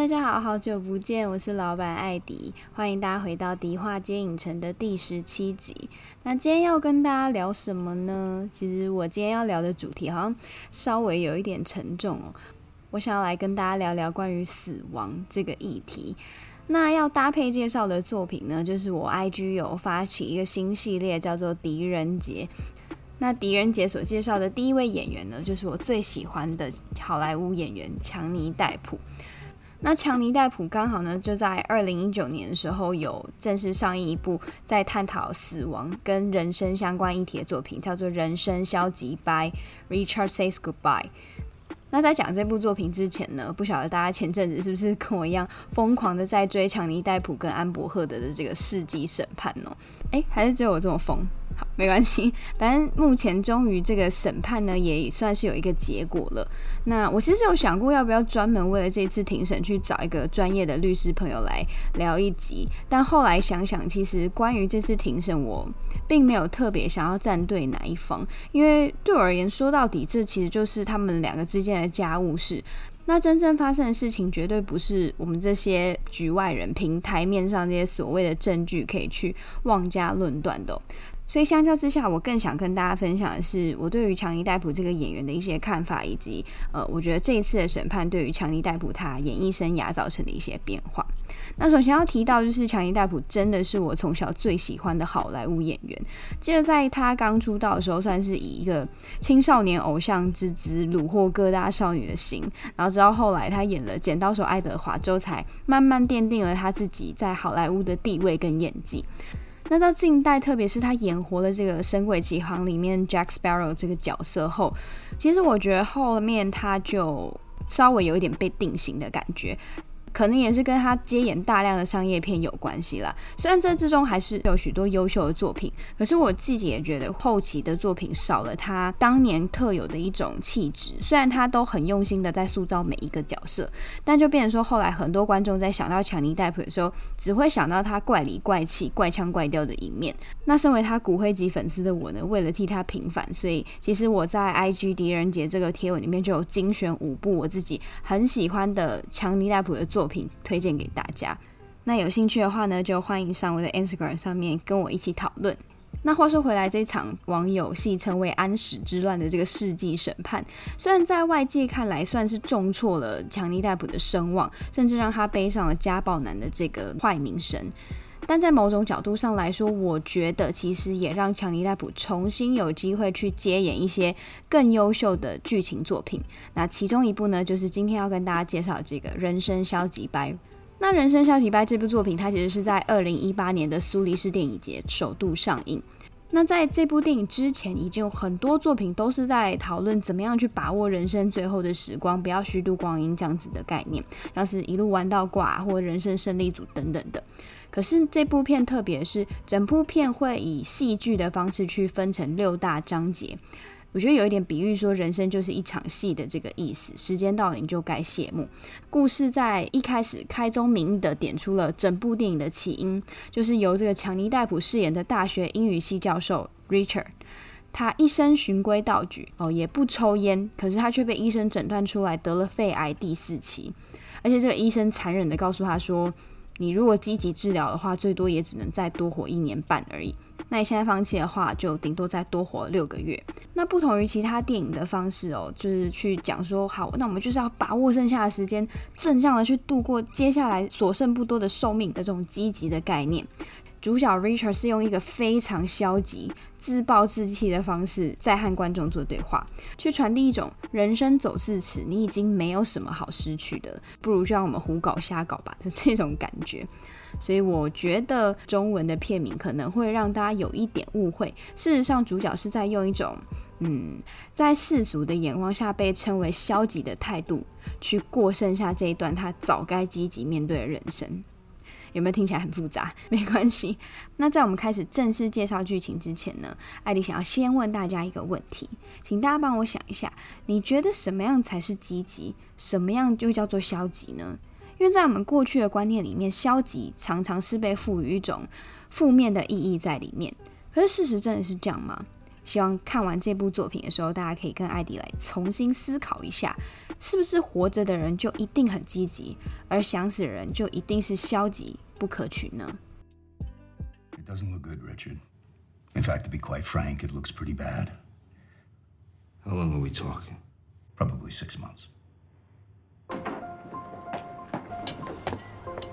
大家好，好久不见，我是老板艾迪，欢迎大家回到迪化街影城的第十七集。那今天要跟大家聊什么呢？其实我今天要聊的主题好像稍微有一点沉重哦。我想要来跟大家聊聊关于死亡这个议题。那要搭配介绍的作品呢，就是我 IG 有发起一个新系列，叫做《狄仁杰》。那狄仁杰所介绍的第一位演员呢，就是我最喜欢的好莱坞演员强尼戴普。那强尼戴普刚好呢，就在二零一九年的时候有正式上映一部在探讨死亡跟人生相关议题的作品，叫做《人生消极掰》（Richard Says Goodbye）。那在讲这部作品之前呢，不晓得大家前阵子是不是跟我一样疯狂的在追强尼戴普跟安柏赫德的这个世纪审判哦？诶，还是只有我这么疯？好，没关系，反正目前终于这个审判呢，也算是有一个结果了。那我其实有想过要不要专门为了这次庭审去找一个专业的律师朋友来聊一集，但后来想想，其实关于这次庭审，我并没有特别想要站队哪一方，因为对我而言，说到底，这其实就是他们两个之间的家务事。那真正发生的事情，绝对不是我们这些局外人凭台面上这些所谓的证据可以去妄加论断的。所以相较之下，我更想跟大家分享的是我对于强尼戴普这个演员的一些看法，以及呃，我觉得这一次的审判对于强尼戴普他演艺生涯造成的一些变化。那首先要提到就是强尼戴普真的是我从小最喜欢的好莱坞演员。记得在他刚出道的时候，算是以一个青少年偶像之姿虏获各大少女的心，然后直到后来他演了《剪刀手爱德华》之后，才慢慢奠定了他自己在好莱坞的地位跟演技。那到近代，特别是他演活了这个《神鬼奇航》里面 Jack Sparrow 这个角色后，其实我觉得后面他就稍微有一点被定型的感觉。可能也是跟他接演大量的商业片有关系啦。虽然这之中还是有许多优秀的作品，可是我自己也觉得后期的作品少了他当年特有的一种气质。虽然他都很用心的在塑造每一个角色，但就变成说后来很多观众在想到强尼戴普的时候，只会想到他怪里怪气、怪腔怪调的一面。那身为他骨灰级粉丝的我呢，为了替他平反，所以其实我在 IG 狄仁杰这个贴文里面就有精选五部我自己很喜欢的强尼戴普的作品。作品推荐给大家，那有兴趣的话呢，就欢迎上我的 Instagram 上面跟我一起讨论。那话说回来，这场网友戏称为“安史之乱”的这个世纪审判，虽然在外界看来算是重挫了强尼戴普的声望，甚至让他背上了家暴男的这个坏名声，但在某种角度上来说，我觉得其实也让强尼戴普重新有机会去接演一些更优秀的剧情作品。那其中一部呢，就是今天要跟大家介绍这个《人生消极掰》。那《人生消极掰》这部作品，它其实是在二零一八年的苏黎世电影节首度上映。那在这部电影之前，已经有很多作品都是在讨论怎么样去把握人生最后的时光，不要虚度光阴这样子的概念，像是一路玩到挂或人生胜利组等等的。可是这部片特别是整部片会以戏剧的方式去分成六大章节。我觉得有一点比喻说，人生就是一场戏的这个意思。时间到了，你就该谢幕。故事在一开始开宗明义的点出了整部电影的起因，就是由这个强尼戴普饰演的大学英语系教授 Richard，他一生循规蹈矩哦，也不抽烟，可是他却被医生诊断出来得了肺癌第四期，而且这个医生残忍的告诉他说，你如果积极治疗的话，最多也只能再多活一年半而已。那你现在放弃的话，就顶多再多活六个月。那不同于其他电影的方式哦，就是去讲说，好，那我们就是要把握剩下的时间，正向的去度过接下来所剩不多的寿命的这种积极的概念。主角 Richard 是用一个非常消极、自暴自弃的方式在和观众做对话，去传递一种人生走至此，你已经没有什么好失去的，不如就让我们胡搞瞎搞吧的这种感觉。所以我觉得中文的片名可能会让大家有一点误会。事实上，主角是在用一种嗯，在世俗的眼光下被称为消极的态度，去过剩下这一段他早该积极面对的人生。有没有听起来很复杂？没关系。那在我们开始正式介绍剧情之前呢，艾迪想要先问大家一个问题，请大家帮我想一下，你觉得什么样才是积极，什么样就叫做消极呢？因为在我们过去的观念里面，消极常常是被赋予一种负面的意义在里面。可是事实真的是这样吗？希望看完这部作品的时候，大家可以跟艾迪来重新思考一下，是不是活着的人就一定很积极，而想死的人就一定是消极不可取呢？It doesn't look good, Richard. In fact, to be quite frank, it looks pretty bad. How long are we talking? Probably six months.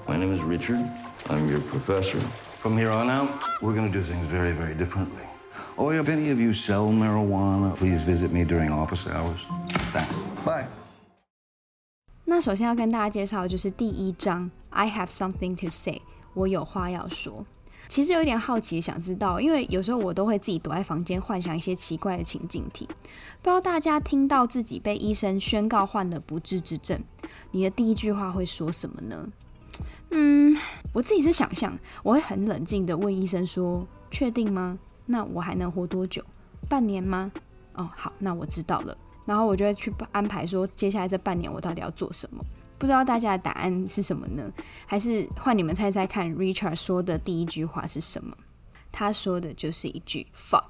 My name is Richard. I'm your professor. From here on out, we're going to do things very, very differently. Or if any of you sell marijuana, please visit me during office hours. Thanks. Bye. 那首先要跟大家介绍的就是第一章，I have something to say，我有话要说。其实有一点好奇，想知道，因为有时候我都会自己躲在房间幻想一些奇怪的情境题。不知道大家听到自己被医生宣告患了不治之症，你的第一句话会说什么呢？嗯，我自己是想象，我会很冷静的问医生说：“确定吗？”那我还能活多久？半年吗？哦，好，那我知道了。然后我就会去安排说，接下来这半年我到底要做什么？不知道大家的答案是什么呢？还是换你们猜猜看，Richard 说的第一句话是什么？他说的就是一句 “fuck”。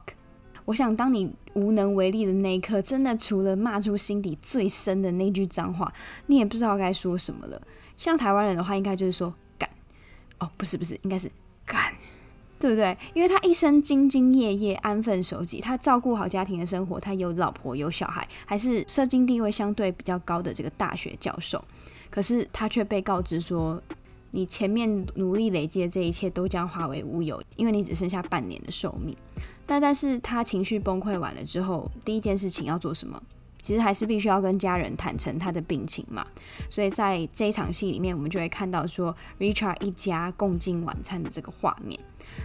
我想，当你无能为力的那一刻，真的除了骂出心底最深的那句脏话，你也不知道该说什么了。像台湾人的话，应该就是说“干”。哦，不是，不是，应该是“干”。对不对？因为他一生兢兢业业、安分守己，他照顾好家庭的生活，他有老婆有小孩，还是社经地位相对比较高的这个大学教授。可是他却被告知说，你前面努力累积的这一切都将化为乌有，因为你只剩下半年的寿命。但但是他情绪崩溃完了之后，第一件事情要做什么？其实还是必须要跟家人坦诚他的病情嘛，所以在这一场戏里面，我们就会看到说，Richard 一家共进晚餐的这个画面。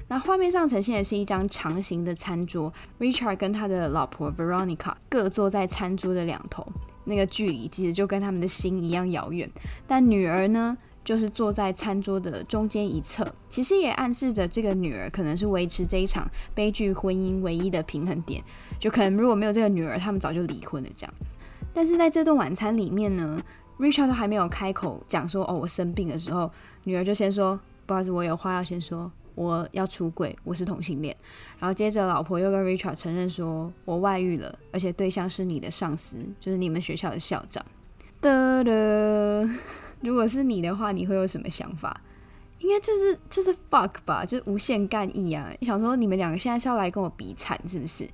那画面上呈现的是一张长形的餐桌，Richard 跟他的老婆 Veronica 各坐在餐桌的两头，那个距离其实就跟他们的心一样遥远。但女儿呢？就是坐在餐桌的中间一侧，其实也暗示着这个女儿可能是维持这一场悲剧婚姻唯一的平衡点。就可能如果没有这个女儿，他们早就离婚了这样。但是在这顿晚餐里面呢，Richard 都还没有开口讲说哦，我生病的时候，女儿就先说不好意思，我有话要先说，我要出轨，我是同性恋。然后接着老婆又跟 Richard 承认说，我外遇了，而且对象是你的上司，就是你们学校的校长。哒哒。如果是你的话，你会有什么想法？应该就是就是 fuck 吧，就是无限干意啊！你想说你们两个现在是要来跟我比惨，是不是？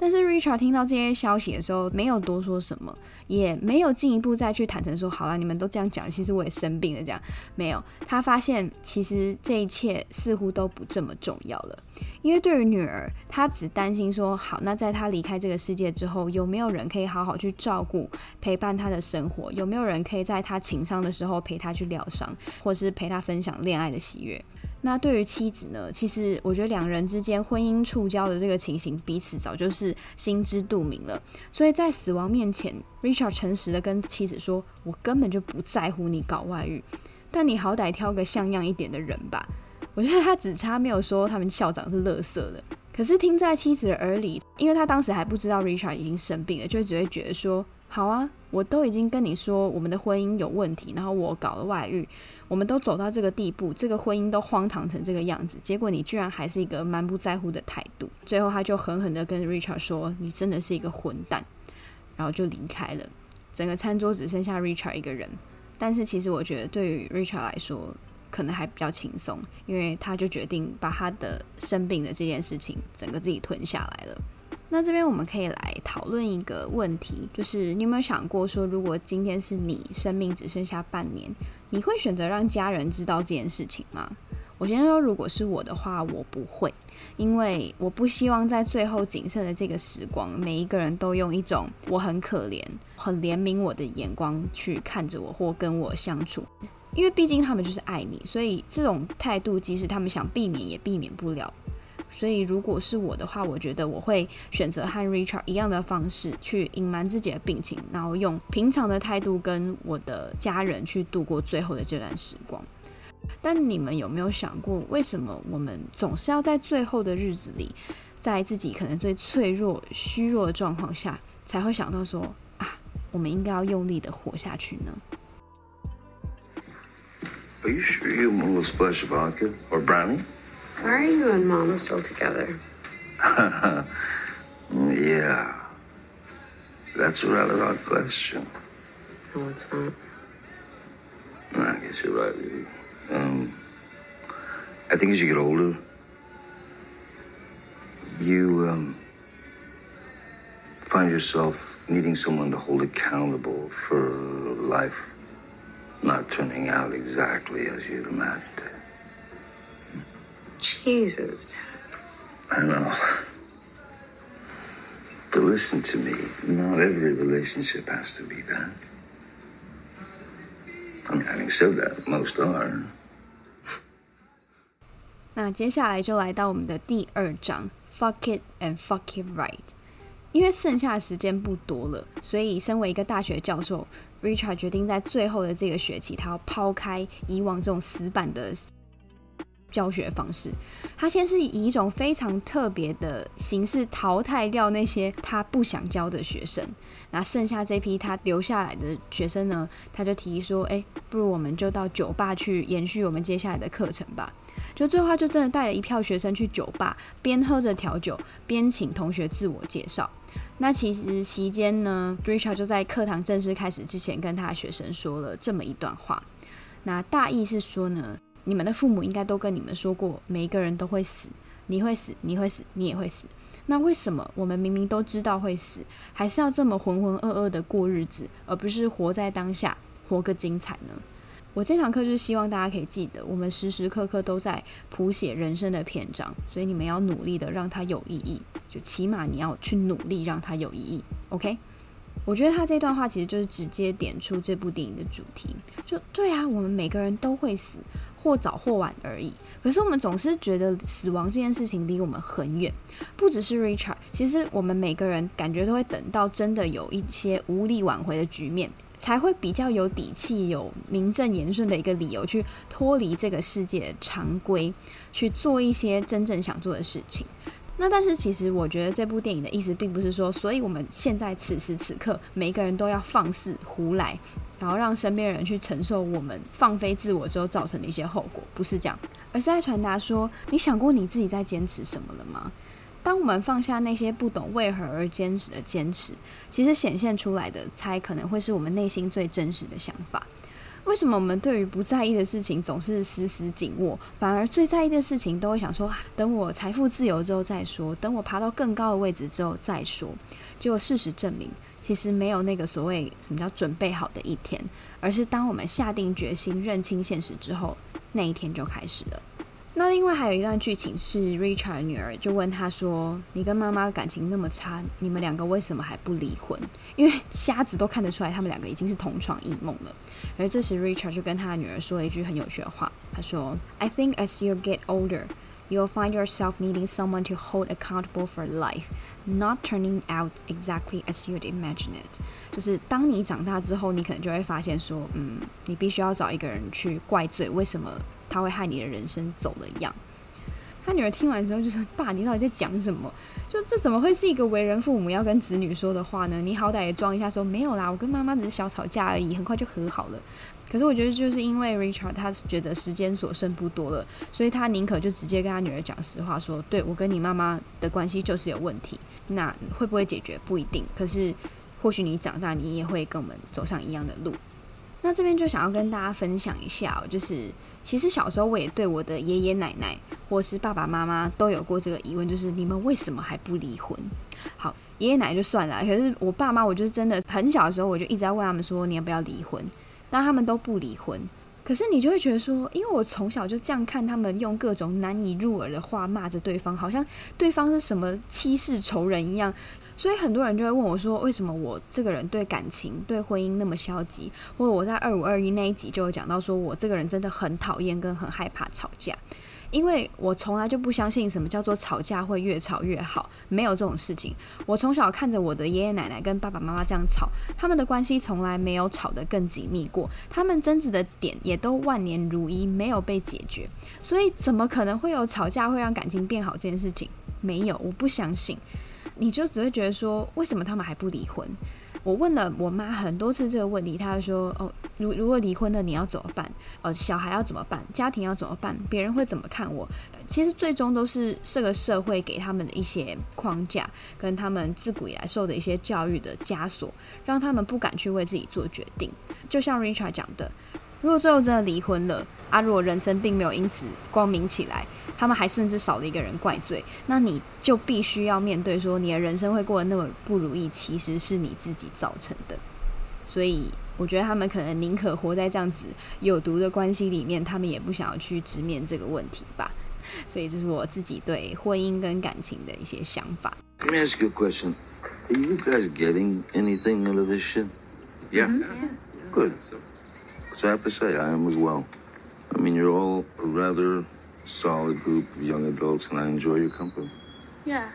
但是 Richard 听到这些消息的时候，没有多说什么，也没有进一步再去坦诚说，好了，你们都这样讲，其实我也生病了，这样没有。他发现其实这一切似乎都不这么重要了，因为对于女儿，他只担心说，好，那在他离开这个世界之后，有没有人可以好好去照顾、陪伴他的生活？有没有人可以在他情伤的时候陪他去疗伤，或是陪他分享恋爱的喜悦？那对于妻子呢？其实我觉得两人之间婚姻触礁的这个情形，彼此早就是心知肚明了。所以在死亡面前，Richard 诚实的跟妻子说：“我根本就不在乎你搞外遇，但你好歹挑个像样一点的人吧。”我觉得他只差没有说他们校长是乐色的。可是听在妻子的耳里，因为他当时还不知道 Richard 已经生病了，就只会觉得说：“好啊，我都已经跟你说我们的婚姻有问题，然后我搞了外遇。”我们都走到这个地步，这个婚姻都荒唐成这个样子，结果你居然还是一个蛮不在乎的态度。最后他就狠狠地跟 Richard 说：“你真的是一个混蛋。”然后就离开了。整个餐桌只剩下 Richard 一个人。但是其实我觉得，对于 Richard 来说，可能还比较轻松，因为他就决定把他的生病的这件事情整个自己吞下来了。那这边我们可以来讨论一个问题，就是你有没有想过说，如果今天是你生命只剩下半年，你会选择让家人知道这件事情吗？我先说，如果是我的话，我不会，因为我不希望在最后仅剩的这个时光，每一个人都用一种我很可怜、很怜悯我的眼光去看着我或跟我相处，因为毕竟他们就是爱你，所以这种态度，即使他们想避免，也避免不了。所以，如果是我的话，我觉得我会选择和 Richard 一样的方式去隐瞒自己的病情，然后用平常的态度跟我的家人去度过最后的这段时光。但你们有没有想过，为什么我们总是要在最后的日子里，在自己可能最脆弱、虚弱的状况下，才会想到说啊，我们应该要用力的活下去呢？Are you sure you want a splash of vodka or brownie? Why are you and Mom still together? yeah. That's a rather odd question. No, it's not. I guess you're right. Um, I think as you get older, you um, find yourself needing someone to hold accountable for life not turning out exactly as you'd imagined it. Jesus. I know. But listen to me. Not every relationship has to be that. I mean, having said that, most are. 那接下来就来到我们的第二章，Fuck it and fuck it right。因为剩下的时间不多了，所以身为一个大学教授，Richard 决定在最后的这个学期，他要抛开以往这种死板的。 教学方式，他先是以一种非常特别的形式淘汰掉那些他不想教的学生，那剩下这批他留下来的学生呢，他就提议说：“哎，不如我们就到酒吧去延续我们接下来的课程吧。”就最后就真的带了一票学生去酒吧，边喝着调酒，边请同学自我介绍。那其实期间呢，Richard 就在课堂正式开始之前，跟他的学生说了这么一段话。那大意是说呢。你们的父母应该都跟你们说过，每一个人都会死，你会死，你会死，你也会死。那为什么我们明明都知道会死，还是要这么浑浑噩噩的过日子，而不是活在当下，活个精彩呢？我这堂课就是希望大家可以记得，我们时时刻刻都在谱写人生的篇章，所以你们要努力的让它有意义，就起码你要去努力让它有意义。OK？我觉得他这段话其实就是直接点出这部电影的主题，就对啊，我们每个人都会死。或早或晚而已。可是我们总是觉得死亡这件事情离我们很远，不只是 Richard，其实我们每个人感觉都会等到真的有一些无力挽回的局面，才会比较有底气、有名正言顺的一个理由去脱离这个世界常规，去做一些真正想做的事情。那但是其实我觉得这部电影的意思并不是说，所以我们现在此时此刻每一个人都要放肆胡来，然后让身边人去承受我们放飞自我之后造成的一些后果，不是这样，而是在传达说，你想过你自己在坚持什么了吗？当我们放下那些不懂为何而坚持的坚持，其实显现出来的才可能会是我们内心最真实的想法。为什么我们对于不在意的事情总是死死紧握，反而最在意的事情都会想说，等我财富自由之后再说，等我爬到更高的位置之后再说。结果事实证明，其实没有那个所谓什么叫准备好的一天，而是当我们下定决心认清现实之后，那一天就开始了。那另外还有一段剧情是，Richard 的女儿就问他说：“你跟妈妈感情那么差，你们两个为什么还不离婚？”因为瞎子都看得出来，他们两个已经是同床异梦了。而这时，Richard 就跟他的女儿说了一句很有趣的话，他说：“I think as you get older, you'll find yourself needing someone to hold accountable for life, not turning out exactly as you'd imagine it。”就是当你长大之后，你可能就会发现说：“嗯，你必须要找一个人去怪罪，为什么？”他会害你的人生走了一样。他女儿听完之后就说：“爸，你到底在讲什么？就这怎么会是一个为人父母要跟子女说的话呢？你好歹也装一下说没有啦，我跟妈妈只是小吵架而已，很快就和好了。可是我觉得就是因为 Richard 他觉得时间所剩不多了，所以他宁可就直接跟他女儿讲实话，说：对，我跟你妈妈的关系就是有问题。那会不会解决不一定，可是或许你长大你也会跟我们走上一样的路。”那这边就想要跟大家分享一下，就是其实小时候我也对我的爷爷奶奶或是爸爸妈妈都有过这个疑问，就是你们为什么还不离婚？好，爷爷奶奶就算了，可是我爸妈，我就是真的很小的时候我就一直在问他们说，你要不要离婚？但他们都不离婚。可是你就会觉得说，因为我从小就这样看他们用各种难以入耳的话骂着对方，好像对方是什么欺世仇人一样。所以很多人就会问我说：“为什么我这个人对感情、对婚姻那么消极？”或者我在二五二一那一集就有讲到，说我这个人真的很讨厌跟很害怕吵架，因为我从来就不相信什么叫做吵架会越吵越好，没有这种事情。我从小看着我的爷爷奶奶跟爸爸妈妈这样吵，他们的关系从来没有吵得更紧密过，他们争执的点也都万年如一，没有被解决。所以怎么可能会有吵架会让感情变好这件事情？没有，我不相信。你就只会觉得说，为什么他们还不离婚？我问了我妈很多次这个问题，她就说：哦，如如果离婚了，你要怎么办？呃，小孩要怎么办？家庭要怎么办？别人会怎么看我？其实最终都是这个社会给他们的一些框架，跟他们自古以来受的一些教育的枷锁，让他们不敢去为自己做决定。就像 Richard 讲的。如果最后真的离婚了啊，如果人生并没有因此光明起来，他们还甚至少了一个人怪罪，那你就必须要面对说，你的人生会过得那么不如意，其实是你自己造成的。所以我觉得他们可能宁可活在这样子有毒的关系里面，他们也不想要去直面这个问题吧。所以这是我自己对婚姻跟感情的一些想法。Let me ask you a question. Are you guys getting anything out of this shit? Yeah. Good. So I have to say, I am as well. I mean, you're all a rather solid group of young adults, and I enjoy your company. Yeah.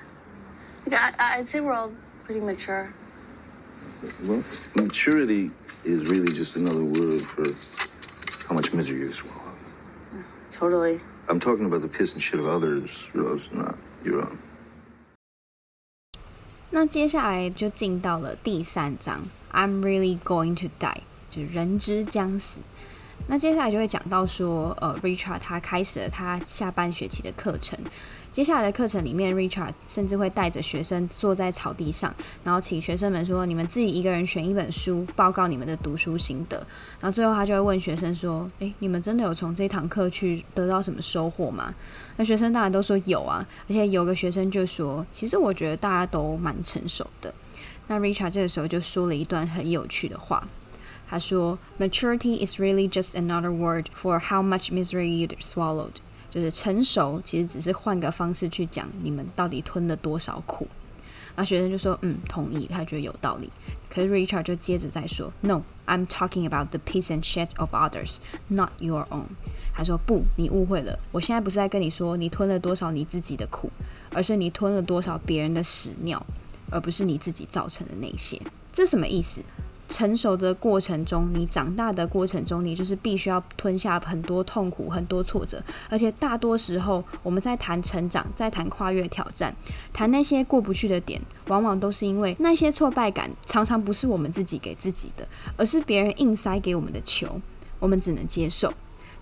Like, I, I'd say we're all pretty mature. Well, maturity is really just another word for how much misery you swallow. Totally. I'm talking about the piss and shit of others, Rose, not your own. 那接下来就进到了第三章，I'm really going to die。 人之将死。那接下来就会讲到说，呃，Richard 他开始了他下半学期的课程。接下来的课程里面，Richard 甚至会带着学生坐在草地上，然后请学生们说：“你们自己一个人选一本书，报告你们的读书心得。”然后最后他就会问学生说：“诶，你们真的有从这堂课去得到什么收获吗？”那学生当然都说有啊，而且有个学生就说：“其实我觉得大家都蛮成熟的。”那 Richard 这个时候就说了一段很有趣的话。他说：“Maturity is really just another word for how much misery you swallowed。”就是成熟，其实只是换个方式去讲你们到底吞了多少苦。那学生就说：“嗯，同意。”他觉得有道理。可是 Richard 就接着再说：“No, I'm talking about the piss and shit of others, not your own。”他说：“不，你误会了。我现在不是在跟你说你吞了多少你自己的苦，而是你吞了多少别人的屎尿，而不是你自己造成的那些。这什么意思？”成熟的过程中，你长大的过程中，你就是必须要吞下很多痛苦、很多挫折，而且大多时候，我们在谈成长、在谈跨越挑战、谈那些过不去的点，往往都是因为那些挫败感常常不是我们自己给自己的，而是别人硬塞给我们的球，我们只能接受。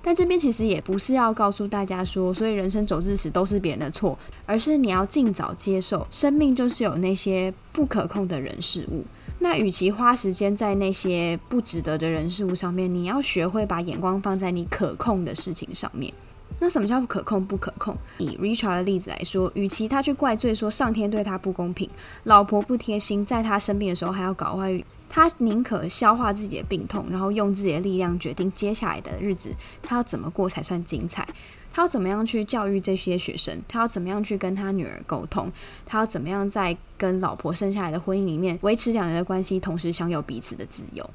但这边其实也不是要告诉大家说，所以人生走至此都是别人的错，而是你要尽早接受，生命就是有那些不可控的人事物。那与其花时间在那些不值得的人事物上面，你要学会把眼光放在你可控的事情上面。那什么叫不可控？不可控。以 Richard 的例子来说，与其他去怪罪说上天对他不公平，老婆不贴心，在他生病的时候还要搞外遇，他宁可消化自己的病痛，然后用自己的力量决定接下来的日子，他要怎么过才算精彩。他要怎么样去教育这些学生？他要怎么样去跟他女儿沟通？他要怎么样在跟老婆生下来的婚姻里面维持两人的关系，同时享有彼此的自由？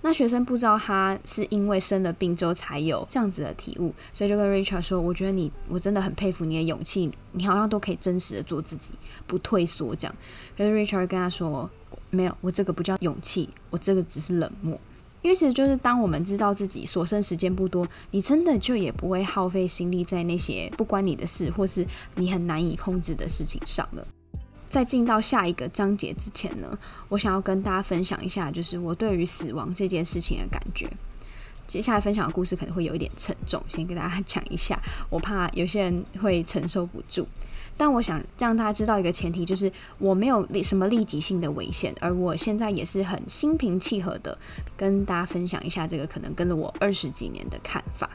那学生不知道他是因为生了病之后才有这样子的体悟，所以就跟 Richard 说：“我觉得你，我真的很佩服你的勇气，你好像都可以真实的做自己，不退缩。”这样，可是 Richard 跟他说：“没有，我这个不叫勇气，我这个只是冷漠。”因为其实就是当我们知道自己所剩时间不多，你真的就也不会耗费心力在那些不关你的事或是你很难以控制的事情上了。在进到下一个章节之前呢，我想要跟大家分享一下，就是我对于死亡这件事情的感觉。接下来分享的故事可能会有一点沉重，先跟大家讲一下，我怕有些人会承受不住。但我想让大家知道一个前提，就是我没有什么立即性的危险，而我现在也是很心平气和的跟大家分享一下这个可能跟了我二十几年的看法。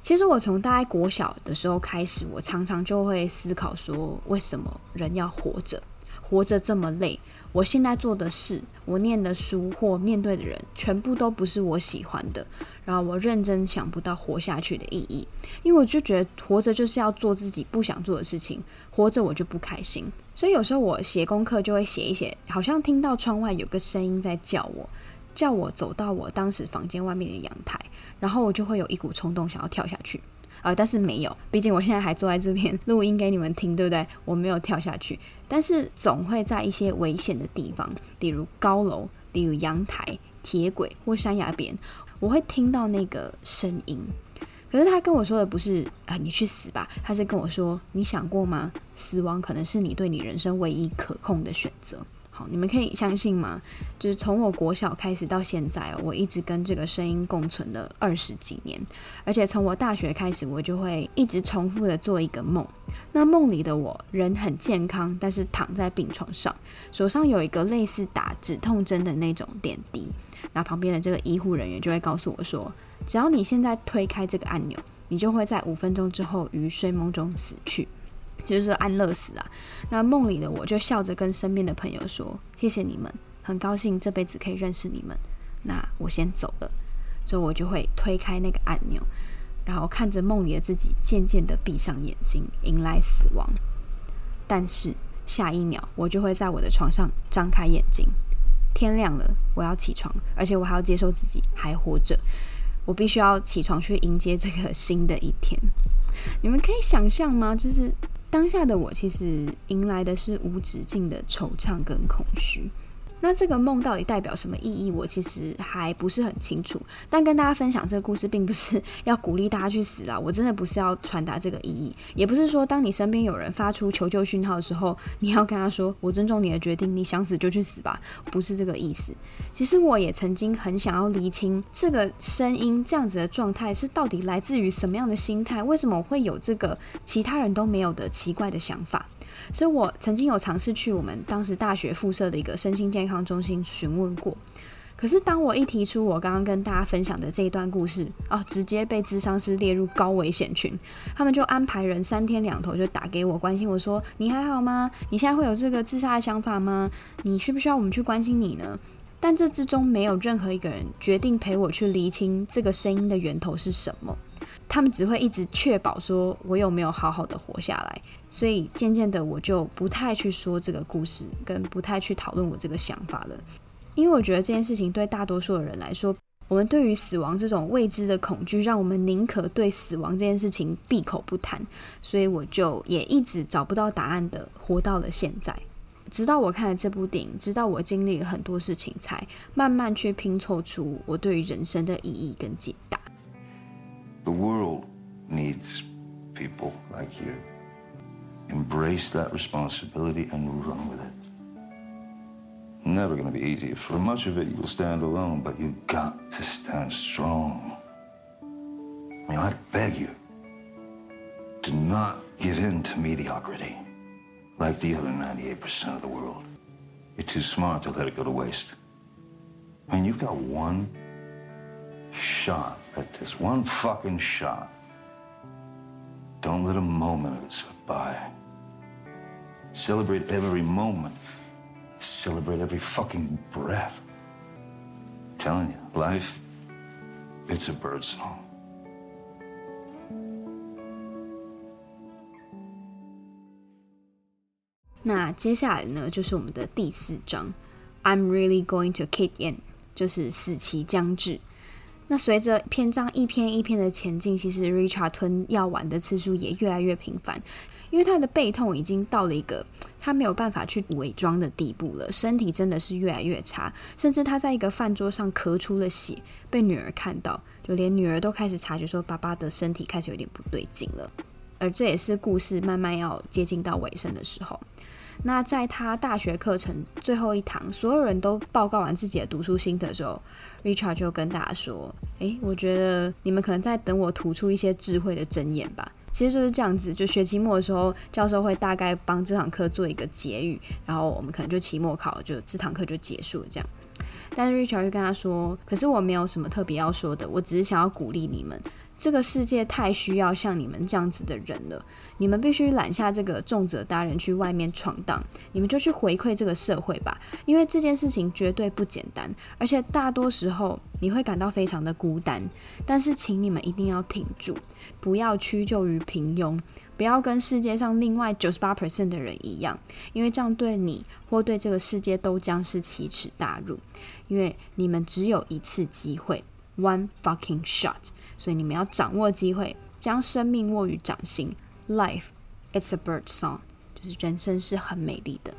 其实我从大概国小的时候开始，我常常就会思考说，为什么人要活着？活着这么累，我现在做的事，我念的书或面对的人，全部都不是我喜欢的。然后我认真想不到活下去的意义，因为我就觉得活着就是要做自己不想做的事情，活着我就不开心。所以有时候我写功课就会写一写，好像听到窗外有个声音在叫我，叫我走到我当时房间外面的阳台，然后我就会有一股冲动想要跳下去。呃，但是没有，毕竟我现在还坐在这边 录音给你们听，对不对？我没有跳下去，但是总会在一些危险的地方，例如高楼、例如阳台、铁轨或山崖边，我会听到那个声音。可是他跟我说的不是啊，你去死吧！他是跟我说，你想过吗？死亡可能是你对你人生唯一可控的选择。你们可以相信吗？就是从我国小开始到现在，我一直跟这个声音共存了二十几年。而且从我大学开始，我就会一直重复的做一个梦。那梦里的我人很健康，但是躺在病床上，手上有一个类似打止痛针的那种点滴。那旁边的这个医护人员就会告诉我说，只要你现在推开这个按钮，你就会在五分钟之后于睡梦中死去。就是安乐死啊！那梦里的我就笑着跟身边的朋友说：“谢谢你们，很高兴这辈子可以认识你们。”那我先走了，之后我就会推开那个按钮，然后看着梦里的自己渐渐的闭上眼睛，迎来死亡。但是下一秒，我就会在我的床上张开眼睛，天亮了，我要起床，而且我还要接受自己还活着。我必须要起床去迎接这个新的一天。你们可以想象吗？就是。当下的我其实迎来的是无止境的惆怅跟空虚。那这个梦到底代表什么意义？我其实还不是很清楚。但跟大家分享这个故事，并不是要鼓励大家去死啦。我真的不是要传达这个意义，也不是说当你身边有人发出求救讯号的时候，你要跟他说：“我尊重你的决定，你想死就去死吧。”不是这个意思。其实我也曾经很想要厘清这个声音这样子的状态是到底来自于什么样的心态？为什么我会有这个其他人都没有的奇怪的想法？所以我曾经有尝试去我们当时大学附设的一个身心健康中心询问过，可是当我一提出我刚刚跟大家分享的这一段故事，哦，直接被智商师列入高危险群，他们就安排人三天两头就打给我关心我说，你还好吗？你现在会有这个自杀的想法吗？你需不需要我们去关心你呢？但这之中没有任何一个人决定陪我去厘清这个声音的源头是什么。他们只会一直确保说我有没有好好的活下来，所以渐渐的我就不太去说这个故事，跟不太去讨论我这个想法了。因为我觉得这件事情对大多数的人来说，我们对于死亡这种未知的恐惧，让我们宁可对死亡这件事情闭口不谈。所以我就也一直找不到答案的活到了现在，直到我看了这部电影，直到我经历了很多事情，才慢慢去拼凑出我对于人生的意义跟解答。The world needs people like you. Embrace that responsibility and run with it. Never gonna be easy. For much of it, you'll stand alone, but you've got to stand strong. I mean, I beg you, do not give in to mediocrity like the other 98% of the world. You're too smart to let it go to waste. I mean, you've got one shot at this one fucking shot. Don't let a moment of it slip by. Celebrate every moment. Celebrate every fucking breath. I'm telling you, life, it's a bird song. 那接下来呢，就是我们的第四章，I'm really going to kick in，就是死期将至。 那随着篇章一篇一篇的前进，其实 Richard 吞药丸的次数也越来越频繁，因为他的背痛已经到了一个他没有办法去伪装的地步了，身体真的是越来越差，甚至他在一个饭桌上咳出了血，被女儿看到，就连女儿都开始察觉说爸爸的身体开始有点不对劲了。而这也是故事慢慢要接近到尾声的时候。那在他大学课程最后一堂，所有人都报告完自己的读书心得的时候，Richard 就跟大家说：“诶，我觉得你们可能在等我吐出一些智慧的箴言吧。”其实就是这样子，就学期末的时候，教授会大概帮这堂课做一个结语，然后我们可能就期末考，就这堂课就结束了这样。但是 Richard 就跟他说：“可是我没有什么特别要说的，我只是想要鼓励你们。”这个世界太需要像你们这样子的人了，你们必须揽下这个重责大任去外面闯荡，你们就去回馈这个社会吧，因为这件事情绝对不简单，而且大多时候你会感到非常的孤单。但是请你们一定要挺住，不要屈就于平庸，不要跟世界上另外九十八 percent 的人一样，因为这样对你或对这个世界都将是奇耻大辱，因为你们只有一次机会，one fucking shot。所以你们要掌握机会，将生命握于掌心。Life, it's a bird song，就是人生是很美丽的。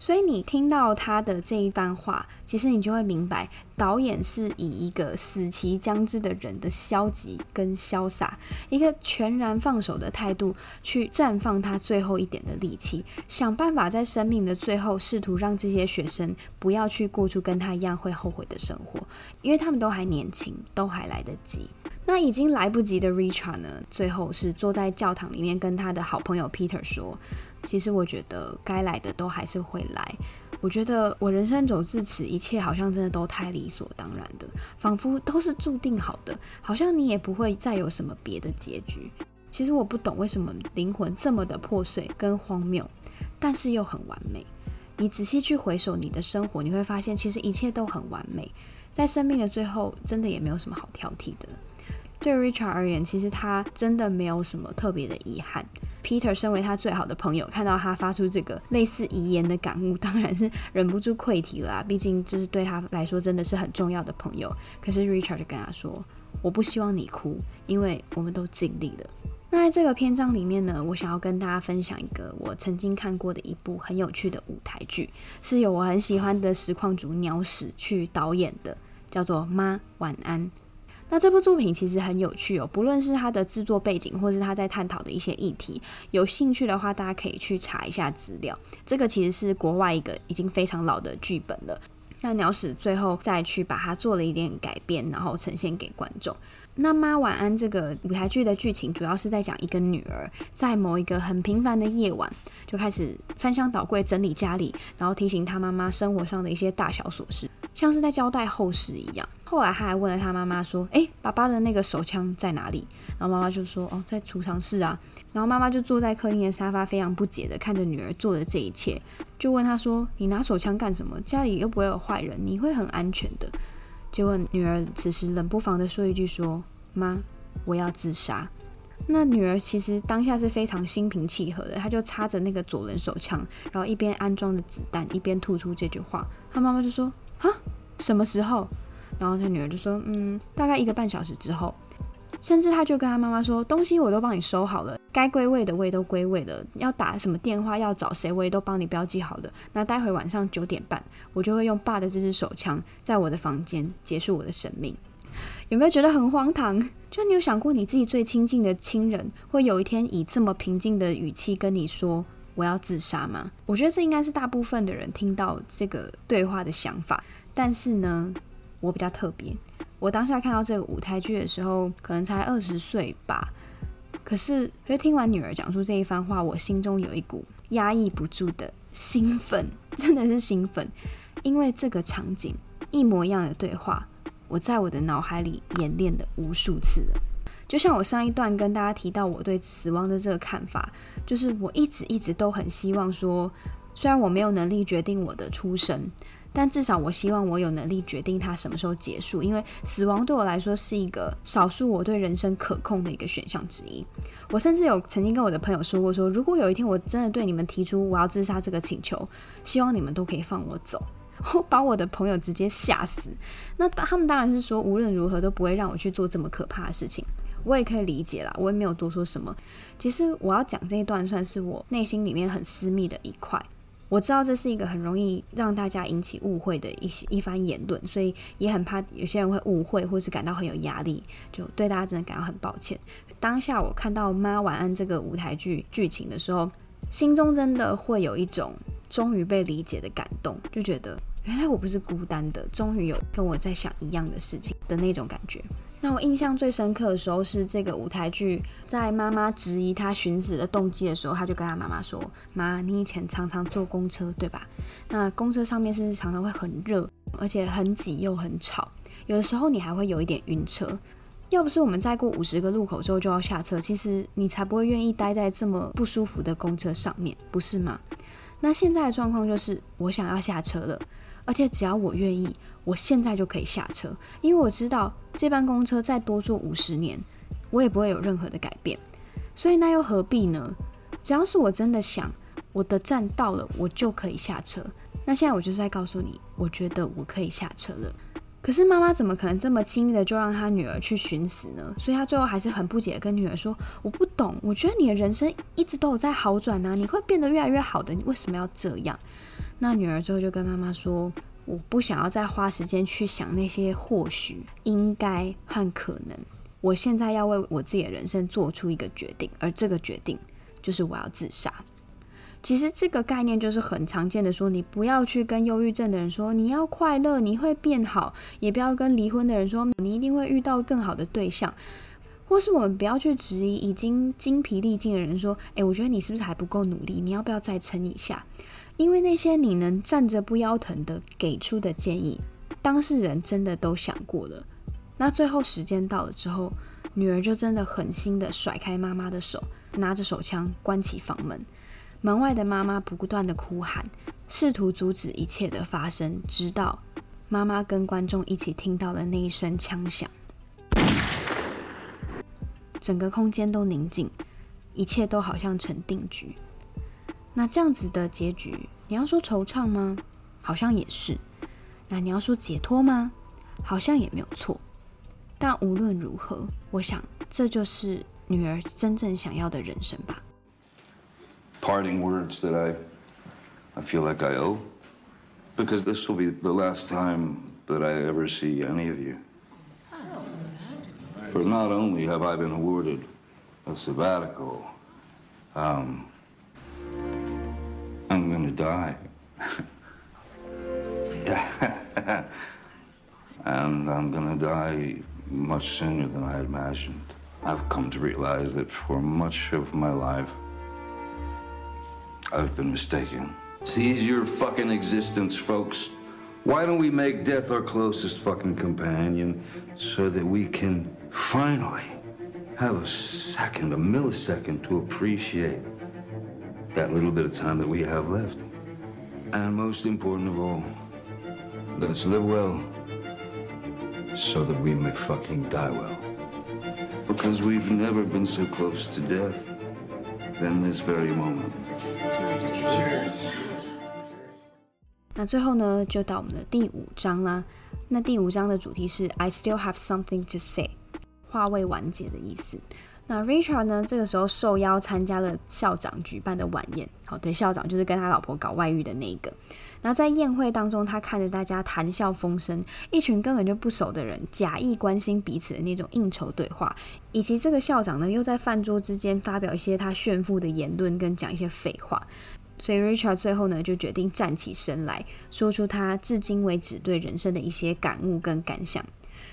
所以你听到他的这一番话，其实你就会明白，导演是以一个死期将至的人的消极跟潇洒，一个全然放手的态度，去绽放他最后一点的力气，想办法在生命的最后，试图让这些学生不要去过出跟他一样会后悔的生活，因为他们都还年轻，都还来得及。那已经来不及的 Richard 呢，最后是坐在教堂里面跟他的好朋友 Peter 说。其实我觉得该来的都还是会来。我觉得我人生走至此，一切好像真的都太理所当然的，仿佛都是注定好的，好像你也不会再有什么别的结局。其实我不懂为什么灵魂这么的破碎跟荒谬，但是又很完美。你仔细去回首你的生活，你会发现其实一切都很完美，在生命的最后，真的也没有什么好挑剔的。对 Richard 而言，其实他真的没有什么特别的遗憾。Peter 身为他最好的朋友，看到他发出这个类似遗言的感悟，当然是忍不住溃堤了啊。毕竟这是对他来说真的是很重要的朋友。可是 Richard 就跟他说：“我不希望你哭，因为我们都尽力了。”那在这个篇章里面呢，我想要跟大家分享一个我曾经看过的一部很有趣的舞台剧，是由我很喜欢的实况主鸟屎去导演的，叫做《妈晚安》。那这部作品其实很有趣哦，不论是它的制作背景，或是他在探讨的一些议题，有兴趣的话，大家可以去查一下资料。这个其实是国外一个已经非常老的剧本了。那鸟屎最后再去把它做了一点改变，然后呈现给观众。那妈晚安这个舞台剧的剧情，主要是在讲一个女儿在某一个很平凡的夜晚，就开始翻箱倒柜整理家里，然后提醒她妈妈生活上的一些大小琐事，像是在交代后事一样。后来他还问了他妈妈说：“诶，爸爸的那个手枪在哪里？”然后妈妈就说：“哦，在储藏室啊。”然后妈妈就坐在客厅的沙发，非常不解地看着女儿做的这一切，就问她说：“你拿手枪干什么？家里又不会有坏人，你会很安全的。”结果女儿此时冷不防的说一句：“说妈，我要自杀。”那女儿其实当下是非常心平气和的，她就插着那个左轮手枪，然后一边安装着子弹，一边吐出这句话。她妈妈就说：“啊，什么时候？”然后她女儿就说：“嗯，大概一个半小时之后。”甚至他就跟他妈妈说：“东西我都帮你收好了，该归位的位都归位了，要打什么电话要找谁，我也都帮你标记好了。那待会晚上九点半，我就会用爸的这支手枪在我的房间结束我的生命。”有没有觉得很荒唐？就你有想过你自己最亲近的亲人会有一天以这么平静的语气跟你说我要自杀吗？我觉得这应该是大部分的人听到这个对话的想法。但是呢，我比较特别，我当下看到这个舞台剧的时候，可能才二十岁吧。可是，可是听完女儿讲出这一番话，我心中有一股压抑不住的兴奋，真的是兴奋，因为这个场景一模一样的对话，我在我的脑海里演练了无数次。就像我上一段跟大家提到我对死亡的这个看法，就是我一直一直都很希望说，虽然我没有能力决定我的出生。但至少我希望我有能力决定它什么时候结束，因为死亡对我来说是一个少数我对人生可控的一个选项之一。我甚至有曾经跟我的朋友说过说，如果有一天我真的对你们提出我要自杀这个请求，希望你们都可以放我走。我把我的朋友直接吓死。那他们当然是说无论如何都不会让我去做这么可怕的事情。我也可以理解啦，我也没有多说什么。其实我要讲这一段算是我内心里面很私密的一块。我知道这是一个很容易让大家引起误会的一些一番言论，所以也很怕有些人会误会或是感到很有压力，就对大家真的感到很抱歉。当下我看到《妈晚安》这个舞台剧剧情的时候，心中真的会有一种终于被理解的感动，就觉得原来我不是孤单的，终于有跟我在想一样的事情的那种感觉。那我印象最深刻的时候是这个舞台剧，在妈妈质疑他寻死的动机的时候，他就跟他妈妈说：“妈，你以前常常坐公车，对吧？那公车上面是不是常常会很热，而且很挤又很吵？有的时候你还会有一点晕车。要不是我们再过五十个路口之后就要下车，其实你才不会愿意待在这么不舒服的公车上面，不是吗？那现在的状况就是，我想要下车了。”而且只要我愿意，我现在就可以下车，因为我知道这班公车再多坐五十年，我也不会有任何的改变。所以那又何必呢？只要是我真的想，我的站到了，我就可以下车。那现在我就是在告诉你，我觉得我可以下车了。可是妈妈怎么可能这么轻易的就让她女儿去寻死呢？所以她最后还是很不解的跟女儿说：“我不懂，我觉得你的人生一直都有在好转啊，你会变得越来越好的，你为什么要这样？”那女儿之后就跟妈妈说：“我不想要再花时间去想那些或许、应该和可能。我现在要为我自己的人生做出一个决定，而这个决定就是我要自杀。其实这个概念就是很常见的说，你不要去跟忧郁症的人说你要快乐，你会变好；也不要跟离婚的人说你一定会遇到更好的对象。或是我们不要去质疑已经精疲力尽的人说：诶，我觉得你是不是还不够努力？你要不要再撑一下？”因为那些你能站着不腰疼的给出的建议，当事人真的都想过了。那最后时间到了之后，女儿就真的狠心的甩开妈妈的手，拿着手枪关起房门。门外的妈妈不断的哭喊，试图阻止一切的发生，直到妈妈跟观众一起听到了那一声枪响，整个空间都宁静，一切都好像成定局。那这样子的结局，你要说惆怅吗？好像也是。那你要说解脱吗？好像也没有错。但无论如何，我想这就是女儿真正想要的人生吧。Parting words that I, I feel like I owe, because this will be the last time that I ever see any of you. For not only have I been awarded a sabbatical, um. Die. and I'm gonna die much sooner than I imagined. I've come to realize that for much of my life, I've been mistaken. Seize your fucking existence, folks. Why don't we make death our closest fucking companion so that we can finally have a second, a millisecond to appreciate that little bit of time that we have left. And most important of all, let's live well so that we may fucking die well. Because we've never been so close to death than this very moment. Cheers. 那最后呢，就到我们的第五章啦。那第五章的主题是 "I still have something to say"，话未完结的意思。 那 Richard 呢？这个时候受邀参加了校长举办的晚宴。好，对，校长就是跟他老婆搞外遇的那一个。然后在宴会当中，他看着大家谈笑风生，一群根本就不熟的人假意关心彼此的那种应酬对话，以及这个校长呢又在饭桌之间发表一些他炫富的言论跟讲一些废话。所以 Richard 最后呢就决定站起身来说出他至今为止对人生的一些感悟跟感想。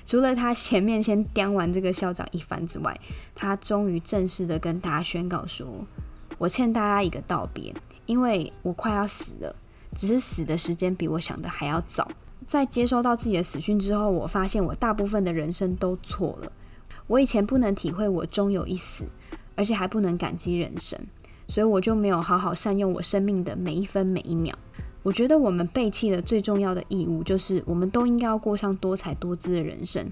除了他前面先刁完这个校长一番之外，他终于正式的跟大家宣告说：“我欠大家一个道别，因为我快要死了，只是死的时间比我想的还要早。在接收到自己的死讯之后，我发现我大部分的人生都错了。我以前不能体会我终有一死，而且还不能感激人生，所以我就没有好好善用我生命的每一分每一秒。”我觉得我们背弃了最重要的义务，就是我们都应该要过上多彩多姿的人生，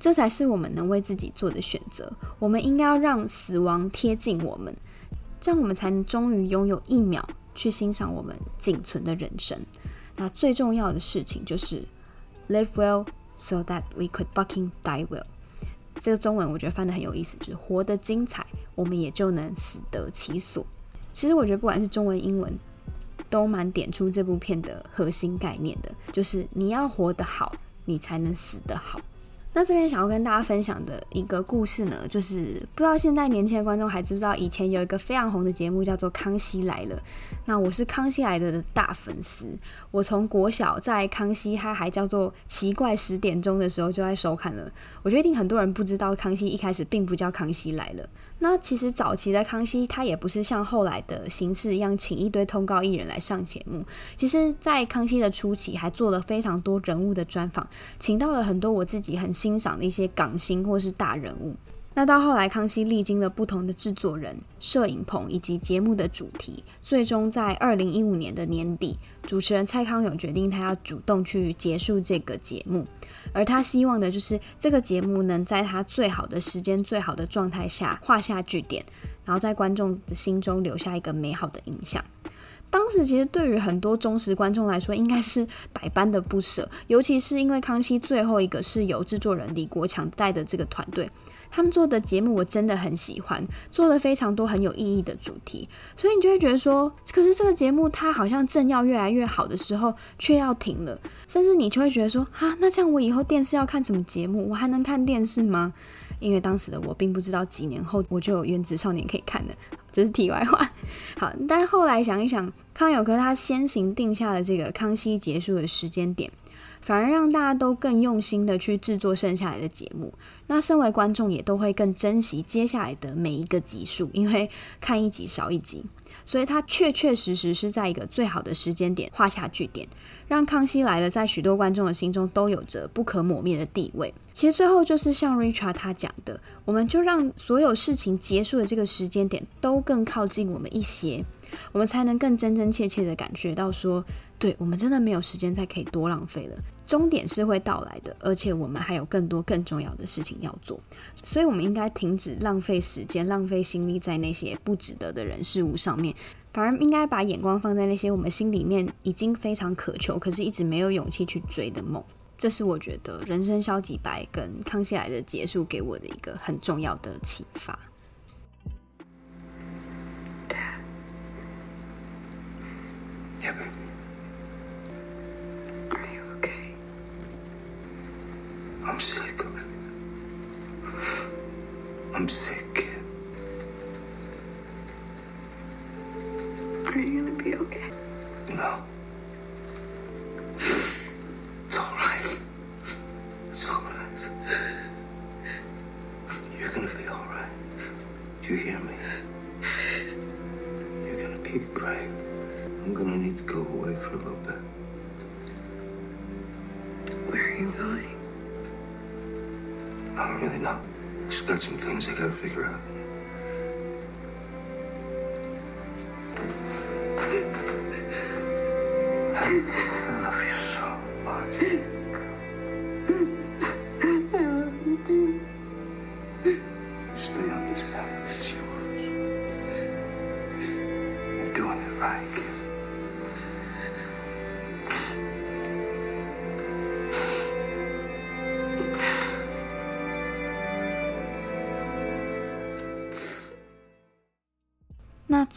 这才是我们能为自己做的选择。我们应该要让死亡贴近我们，这样我们才能终于拥有一秒去欣赏我们仅存的人生。那最重要的事情就是 live well so that we could fucking die well。这个中文我觉得翻得很有意思，就是活得精彩，我们也就能死得其所。其实我觉得不管是中文、英文。都蛮点出这部片的核心概念的，就是你要活得好，你才能死得好。那这边想要跟大家分享的一个故事呢，就是不知道现在年轻的观众还知不知道，以前有一个非常红的节目叫做《康熙来了》。那我是《康熙来》的大粉丝，我从国小在康熙它还叫做奇怪十点钟的时候就在收看了。我觉得一定很多人不知道，康熙一开始并不叫康熙来了。那其实早期的康熙，他也不是像后来的形式一样，请一堆通告艺人来上节目。其实，在康熙的初期，还做了非常多人物的专访，请到了很多我自己很欣赏的一些港星或是大人物。那到后来，康熙历经了不同的制作人、摄影棚以及节目的主题，最终在二零一五年的年底，主持人蔡康永决定他要主动去结束这个节目，而他希望的就是这个节目能在他最好的时间、最好的状态下画下句点，然后在观众的心中留下一个美好的印象。当时其实对于很多忠实观众来说，应该是百般的不舍，尤其是因为康熙最后一个是由制作人李国强带的这个团队。他们做的节目我真的很喜欢，做了非常多很有意义的主题，所以你就会觉得说，可是这个节目它好像正要越来越好的时候，却要停了，甚至你就会觉得说，啊，那这样我以后电视要看什么节目？我还能看电视吗？因为当时的我并不知道几年后我就有《原子少年》可以看的，这是题外话。好，但后来想一想，康永哥他先行定下了这个康熙结束的时间点。反而让大家都更用心的去制作剩下来的节目，那身为观众也都会更珍惜接下来的每一个集数，因为看一集少一集，所以它确确实实是在一个最好的时间点画下句点，让康熙来了在许多观众的心中都有着不可磨灭的地位。其实最后就是像 Richard 他讲的，我们就让所有事情结束的这个时间点都更靠近我们一些。我们才能更真真切切的感觉到说，对，我们真的没有时间再可以多浪费了。终点是会到来的，而且我们还有更多更重要的事情要做，所以我们应该停止浪费时间、浪费心力在那些不值得的人事物上面，反而应该把眼光放在那些我们心里面已经非常渴求，可是一直没有勇气去追的梦。这是我觉得人生消极白跟康熙来的结束给我的一个很重要的启发。I'm sick. Figure out.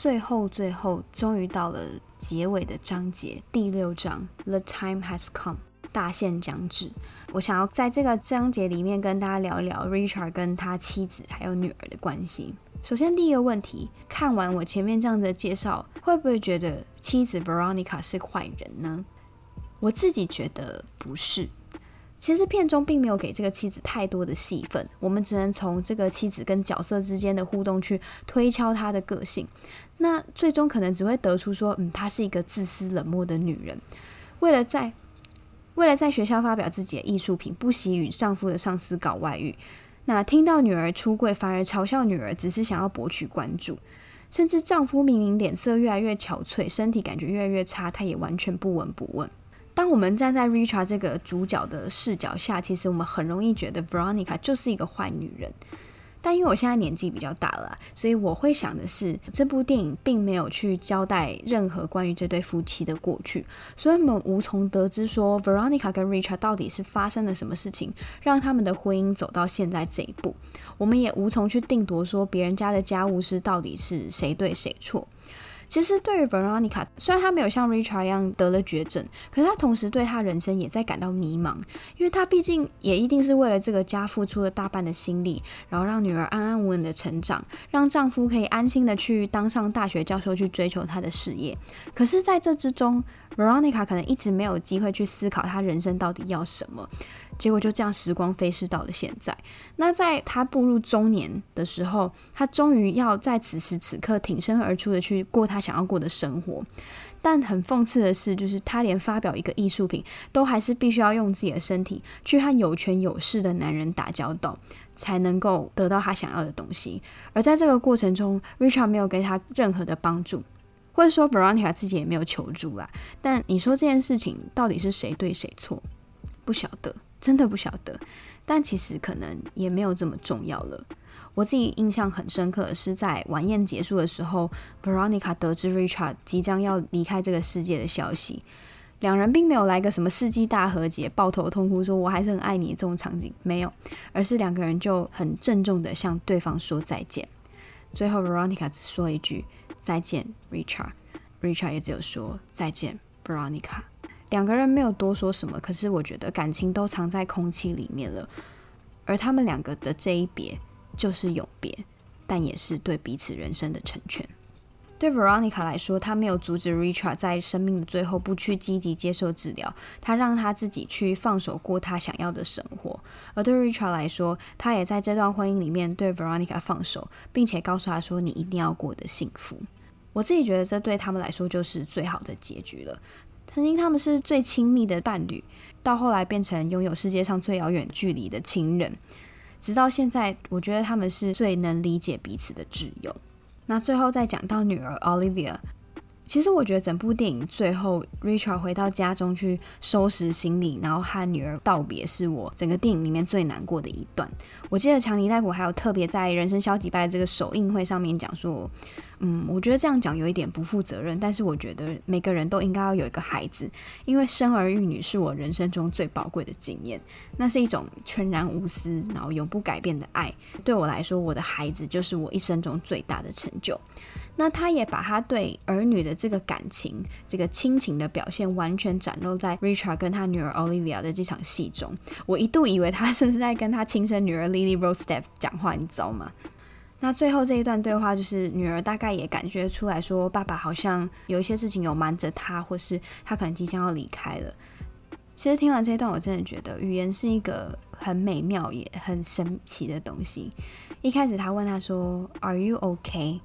最后，最后，终于到了结尾的章节，第六章，The time has come，大限将至。我想要在这个章节里面跟大家聊一聊 Richard 跟他妻子还有女儿的关系。首先，第一个问题，看完我前面这样的介绍，会不会觉得妻子 Veronica 是坏人呢？我自己觉得不是。其实片中并没有给这个妻子太多的戏份，我们只能从这个妻子跟角色之间的互动去推敲她的个性。那最终可能只会得出说，嗯，她是一个自私冷漠的女人，为了在为了在学校发表自己的艺术品，不惜与丈夫的上司搞外遇。那听到女儿出柜，反而嘲笑女儿只是想要博取关注，甚至丈夫明明脸色越来越憔悴，身体感觉越来越差，她也完全不闻不问。当我们站在 Richard 这个主角的视角下，其实我们很容易觉得 Veronica 就是一个坏女人。但因为我现在年纪比较大了，所以我会想的是，这部电影并没有去交代任何关于这对夫妻的过去，所以我们无从得知说 Veronica 跟 Richard 到底是发生了什么事情，让他们的婚姻走到现在这一步。我们也无从去定夺说别人家的家务事到底是谁对谁错。其实对于 Veronica，虽然她没有像 Richard 一样得了绝症，可是她同时对她人生也在感到迷茫，因为她毕竟也一定是为了这个家付出了大半的心力，然后让女儿安安稳稳的成长，让丈夫可以安心的去当上大学教授，去追求他的事业。可是，在这之中，Veronica 可能一直没有机会去思考她人生到底要什么。结果就这样，时光飞逝到了现在。那在他步入中年的时候，他终于要在此时此刻挺身而出的去过他想要过的生活。但很讽刺的是，就是他连发表一个艺术品，都还是必须要用自己的身体去和有权有势的男人打交道，才能够得到他想要的东西。而在这个过程中，Richard 没有给他任何的帮助，或者说 Veronica 自己也没有求助啦。但你说这件事情到底是谁对谁错？不晓得。真的不晓得，但其实可能也没有这么重要了。我自己印象很深刻的是，在晚宴结束的时候，Veronica 得知 Richard 即将要离开这个世界的消息，两人并没有来个什么世纪大和解，抱头痛哭说“我还是很爱你”这种场景，没有，而是两个人就很郑重的向对方说再见。最后，Veronica 只说一句“再见，Richard”，Richard 也只有说“再见，Veronica”。两个人没有多说什么，可是我觉得感情都藏在空气里面了。而他们两个的这一别，就是永别，但也是对彼此人生的成全。对 Veronica 来说，她没有阻止 Richard 在生命的最后不去积极接受治疗，她让他自己去放手过他想要的生活。而对 Richard 来说，他也在这段婚姻里面对 Veronica 放手，并且告诉他说：“你一定要过得幸福。”我自己觉得这对他们来说就是最好的结局了。曾经他们是最亲密的伴侣，到后来变成拥有世界上最遥远距离的亲人，直到现在，我觉得他们是最能理解彼此的挚友。那最后再讲到女儿 Olivia，其实我觉得整部电影最后 Richard 回到家中去收拾行李，然后和女儿道别，是我整个电影里面最难过的一段。我记得强尼戴普还有特别在《人生消极败》这个首映会上面讲说。嗯，我觉得这样讲有一点不负责任，但是我觉得每个人都应该要有一个孩子，因为生儿育女是我人生中最宝贵的经验，那是一种全然无私，然后永不改变的爱。对我来说，我的孩子就是我一生中最大的成就。那他也把他对儿女的这个感情、这个亲情的表现，完全展露在 Richard 跟他女儿 Olivia 的这场戏中。我一度以为他是在跟他亲生女儿 Lily Rose Depp 讲话，你知道吗？那最后这一段对话，就是女儿大概也感觉出来说，爸爸好像有一些事情有瞒着他，或是他可能即将要离开了。其实听完这一段，我真的觉得语言是一个很美妙也很神奇的东西。一开始他问他说：“Are you okay？”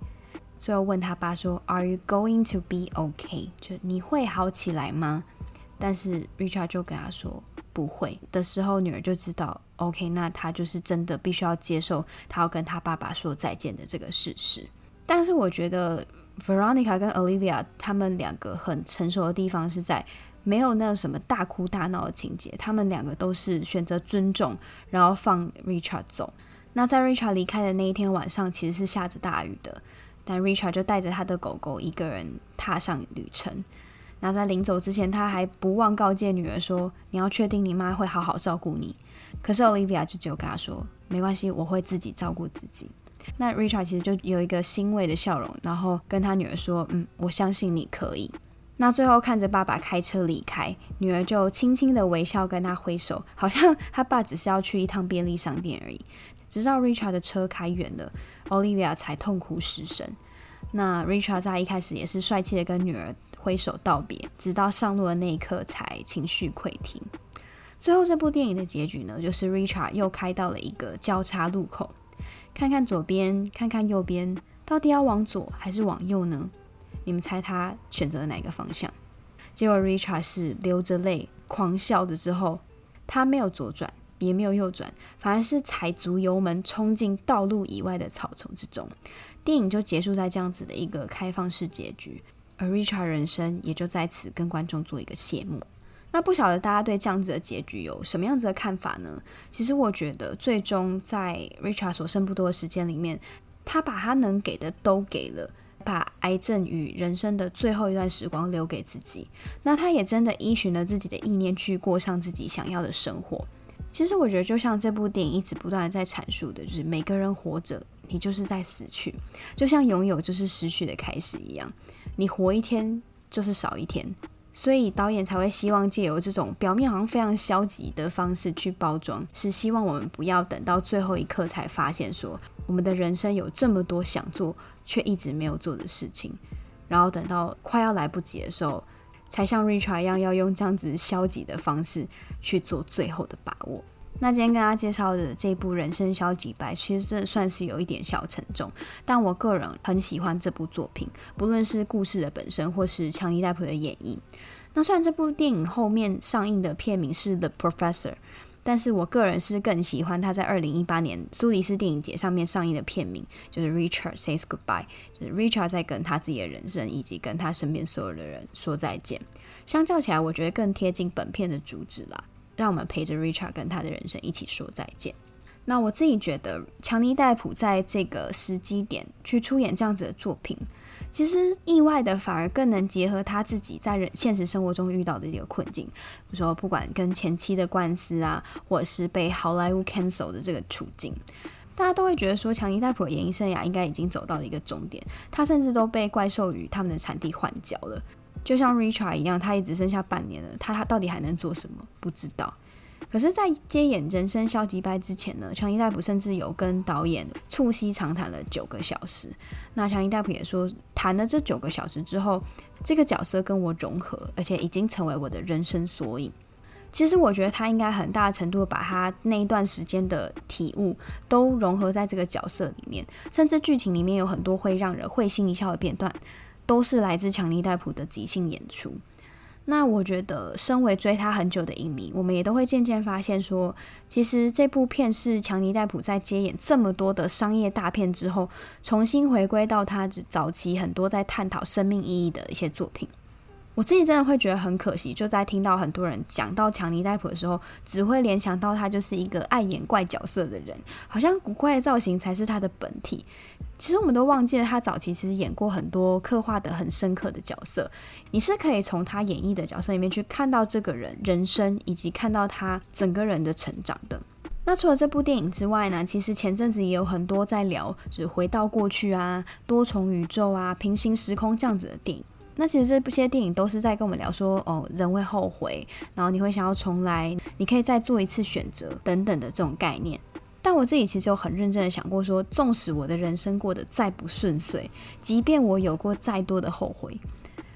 最后问他爸说：“Are you going to be okay？” 就你会好起来吗？但是 Richard 就跟他说。不会的时候，女儿就知道，OK，那他就是真的必须要接受他要跟他爸爸说再见的这个事实。但是我觉得 Veronica 跟 Olivia 他们两个很成熟的地方是在没有那什么大哭大闹的情节，他们两个都是选择尊重，然后放 Richard 走。那在 Richard 离开的那一天晚上，其实是下着大雨的，但 Richard 就带着他的狗狗一个人踏上旅程。那在临走之前，他还不忘告诫女儿说：“你要确定你妈会好好照顾你。”可是 Olivia 就只有跟他说：“没关系，我会自己照顾自己。”那 Richard 其实就有一个欣慰的笑容，然后跟他女儿说：“嗯，我相信你可以。”那最后看着爸爸开车离开，女儿就轻轻的微笑跟他挥手，好像他爸只是要去一趟便利商店而已。直到 Richard 的车开远了，Olivia 才痛哭失声。那 Richard 在一开始也是帅气的跟女儿。挥手道别，直到上路的那一刻才情绪溃堤。最后，这部电影的结局呢，就是 Richard 又开到了一个交叉路口，看看左边，看看右边，到底要往左还是往右呢？你们猜他选择了哪个方向？结果 Richard 是流着泪狂笑的，之后他没有左转，也没有右转，反而是踩足油门冲进道路以外的草丛之中。电影就结束在这样子的一个开放式结局。而 Richard 人生也就在此跟观众做一个谢幕。那不晓得大家对这样子的结局有什么样子的看法呢？其实我觉得，最终在 Richard 所剩不多的时间里面，他把他能给的都给了，把癌症与人生的最后一段时光留给自己。那他也真的依循了自己的意念去过上自己想要的生活。其实我觉得，就像这部电影一直不断的在阐述的，就是每个人活着，你就是在死去，就像拥有就是失去的开始一样。你活一天就是少一天。所以导演才会希望借由这种表面好像非常消极的方式去包装，是希望我们不要等到最后一刻才发现说，我们的人生有这么多想做却一直没有做的事情，然后等到快要来不及的时候，才像 Richard 一样要用这样子消极的方式去做最后的把握。那今天跟大家介绍的这部《人生消极白》，其实真的算是有一点小沉重，但我个人很喜欢这部作品，不论是故事的本身，或是强尼戴普的演绎。那虽然这部电影后面上映的片名是《The Professor》，但是我个人是更喜欢他在二零一八年苏黎世电影节上面上映的片名，就是《Richard Says Goodbye》，就是 Richard 在跟他自己的人生以及跟他身边所有的人说再见。相较起来，我觉得更贴近本片的主旨啦。让我们陪着 Richard 跟他的人生一起说再见。那我自己觉得，强尼戴普在这个时机点去出演这样子的作品，其实意外的反而更能结合他自己在人现实生活中遇到的一个困境。比如说，不管跟前妻的官司啊，或者是被好莱坞 cancel 的这个处境，大家都会觉得说，强尼戴普的演艺生涯应该已经走到了一个终点。他甚至都被怪兽与他们的产地换角了。就像 Richard 一样，他也只剩下半年了，他他到底还能做什么？不知道。可是，在接演《人生消极败》之前呢，强尼戴普甚至有跟导演促膝长谈了九个小时。那强尼戴普也说，谈了这九个小时之后，这个角色跟我融合，而且已经成为我的人生缩影。其实，我觉得他应该很大程度把他那一段时间的体悟都融合在这个角色里面，甚至剧情里面有很多会让人会心一笑的片段。都是来自强尼戴普的即兴演出。那我觉得，身为追他很久的影迷，我们也都会渐渐发现说，其实这部片是强尼戴普在接演这么多的商业大片之后，重新回归到他早期很多在探讨生命意义的一些作品。我自己真的会觉得很可惜，就在听到很多人讲到强尼戴普的时候，只会联想到他就是一个爱演怪角色的人，好像古怪的造型才是他的本体。其实我们都忘记了，他早期其实演过很多刻画得很深刻的角色。你是可以从他演绎的角色里面去看到这个人人生，以及看到他整个人的成长的。那除了这部电影之外呢，其实前阵子也有很多在聊，就是回到过去啊、多重宇宙啊、平行时空这样子的电影。那其实这部些电影都是在跟我们聊说，哦，人会后悔，然后你会想要重来，你可以再做一次选择等等的这种概念。但我自己其实有很认真的想过说，纵使我的人生过得再不顺遂，即便我有过再多的后悔，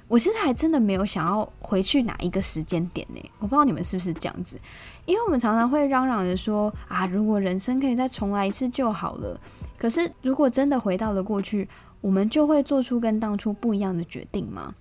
我其实还真的没有想要回去哪一个时间点呢？我不知道你们是不是这样子，因为我们常常会嚷嚷着说，啊，如果人生可以再重来一次就好了。可是如果真的回到了过去，我们就会做出跟当初不一样的决定吗？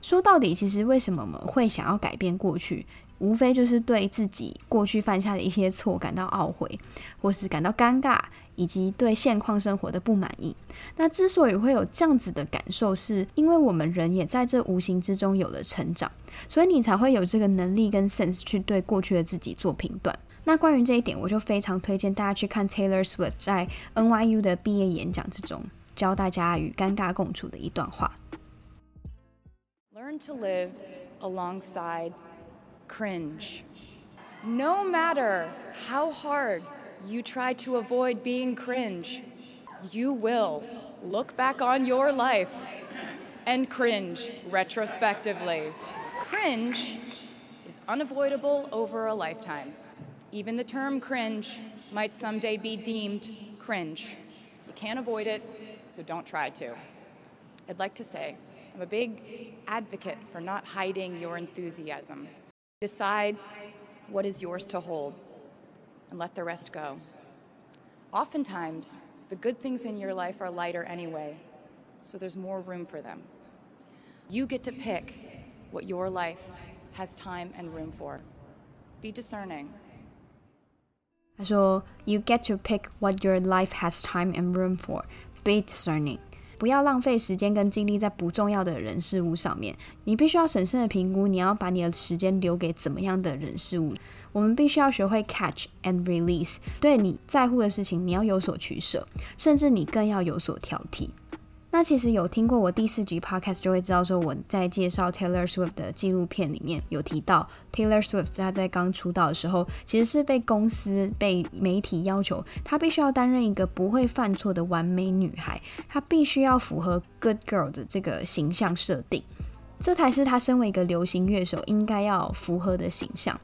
说到底，其实为什么我们会想要改变过去，无非就是对自己过去犯下的一些错感到懊悔，或是感到尴尬，以及对现况生活的不满意。那之所以会有这样子的感受，是因为我们人也在这无形之中有了成长，所以你才会有这个能力跟 sense 去对过去的自己做评断。那关于这一点，我就非常推荐大家去看 Taylor Swift 在 NYU 的毕业演讲之中。教大家与尴尬共处的一段话。Learn to live alongside cringe. No matter how hard you try to avoid being cringe, you will look back on your life and cringe retrospectively. Cringe is unavoidable over a lifetime. Even the term cringe might someday be deemed cringe. You can't avoid it. so don't try to. I'd like to say I'm a big advocate for not hiding your enthusiasm. Decide what is yours to hold and let the rest go. Oftentimes, the good things in your life are lighter anyway, so there's more room for them. You get to pick what your life has time and room for. Be discerning. 他说：“You get to pick what your life has time and room for. Be discerning，不要浪费时间跟精力在不重要的人事物上面。你必须要审慎的评估，你要把你的时间留给怎么样的人事物。我们必须要学会 catch and release，对你在乎的事情，你要有所取舍，甚至你更要有所挑剔。那其实有听过我第四集 podcast 就会知道，说我在介绍 Taylor Swift 的纪录片里面有提到，Taylor Swift 他在刚出道的时候，其实是被公司、被媒体要求，他必须要担任一个不会犯错的完美女孩，他必须要符合 good girl 的这个形象设定，这才是他身为一个流行乐手应该要符合的形象，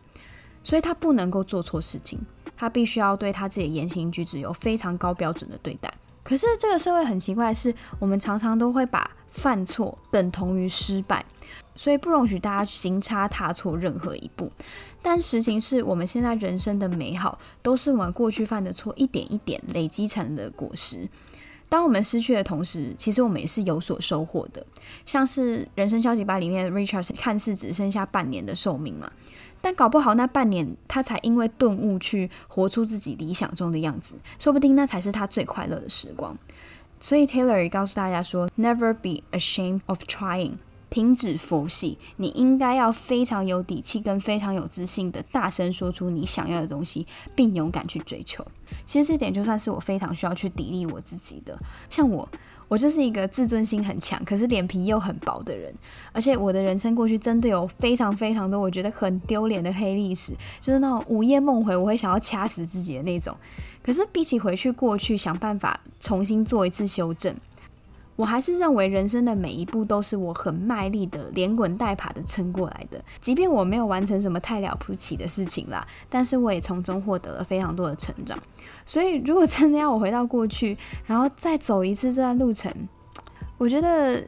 所以他不能够做错事情，他必须要对他自己的言行举止有非常高标准的对待。可是这个社会很奇怪是，我们常常都会把犯错等同于失败，所以不容许大家行差踏错任何一步。但实情是我们现在人生的美好，都是我们过去犯的错一点一点累积成的果实。当我们失去的同时，其实我们也是有所收获的。像是《人生消极吧》里面 Richard 看似只剩下半年的寿命嘛。但搞不好那半年，他才因为顿悟去活出自己理想中的样子，说不定那才是他最快乐的时光。所以 Taylor 也告诉大家说：“Never be ashamed of trying，停止佛系，你应该要非常有底气跟非常有自信的大声说出你想要的东西，并勇敢去追求。”其实这点就算是我非常需要去砥砺我自己的，像我。我就是一个自尊心很强，可是脸皮又很薄的人，而且我的人生过去真的有非常非常多我觉得很丢脸的黑历史，就是那种午夜梦回，我会想要掐死自己的那种。可是比起回去过去想办法重新做一次修正。我还是认为人生的每一步都是我很卖力的连滚带爬的撑过来的，即便我没有完成什么太了不起的事情啦，但是我也从中获得了非常多的成长。所以如果真的要我回到过去，然后再走一次这段路程，我觉得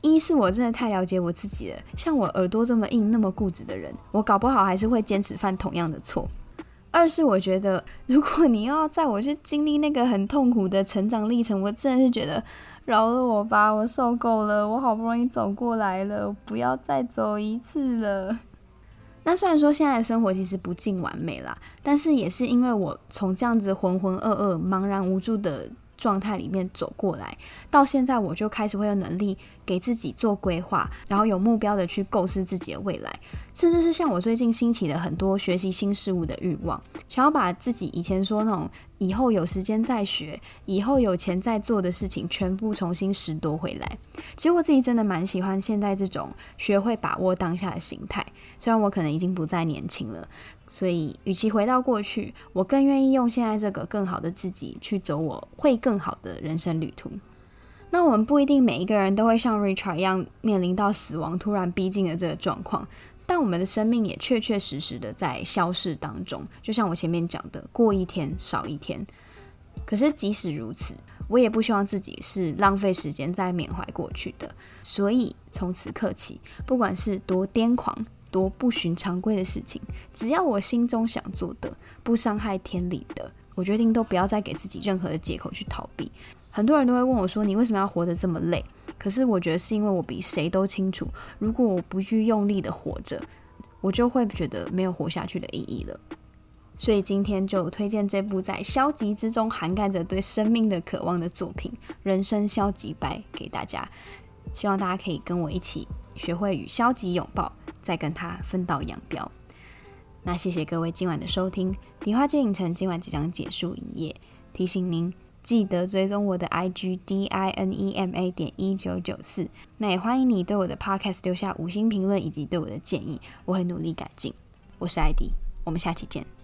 一是我真的太了解我自己了，像我耳朵这么硬、那么固执的人，我搞不好还是会坚持犯同样的错。二是我觉得，如果你要在我去经历那个很痛苦的成长历程，我真的是觉得。饶了我吧，我受够了，我好不容易走过来了，不要再走一次了。那虽然说现在的生活其实不尽完美啦，但是也是因为我从这样子浑浑噩噩、茫然无助的状态里面走过来，到现在我就开始会有能力给自己做规划，然后有目标的去构思自己的未来，甚至是像我最近兴起了很多学习新事物的欲望，想要把自己以前说那种。以后有时间再学，以后有钱再做的事情，全部重新拾夺回来。其实我自己真的蛮喜欢现在这种学会把握当下的心态。虽然我可能已经不再年轻了，所以与其回到过去，我更愿意用现在这个更好的自己去走我会更好的人生旅途。那我们不一定每一个人都会像 Richard 一样面临到死亡突然逼近的这个状况。但我们的生命也确确实实的在消逝当中，就像我前面讲的，过一天少一天。可是即使如此，我也不希望自己是浪费时间在缅怀过去的。所以从此刻起，不管是多癫狂、多不循常规的事情，只要我心中想做的，不伤害天理的，我决定都不要再给自己任何的借口去逃避。很多人都会问我说：“你为什么要活得这么累？”可是我觉得是因为我比谁都清楚，如果我不去用力的活着，我就会觉得没有活下去的意义了。所以今天就推荐这部在消极之中涵盖着对生命的渴望的作品《人生消极白》给大家。希望大家可以跟我一起学会与消极拥抱，再跟他分道扬镳。那谢谢各位今晚的收听，迪花街影城今晚即将结束营业，提醒您。记得追踪我的 IG D I N E M A 点一九九四，那也欢迎你对我的 Podcast 留下五星评论以及对我的建议，我会努力改进。我是艾迪，我们下期见。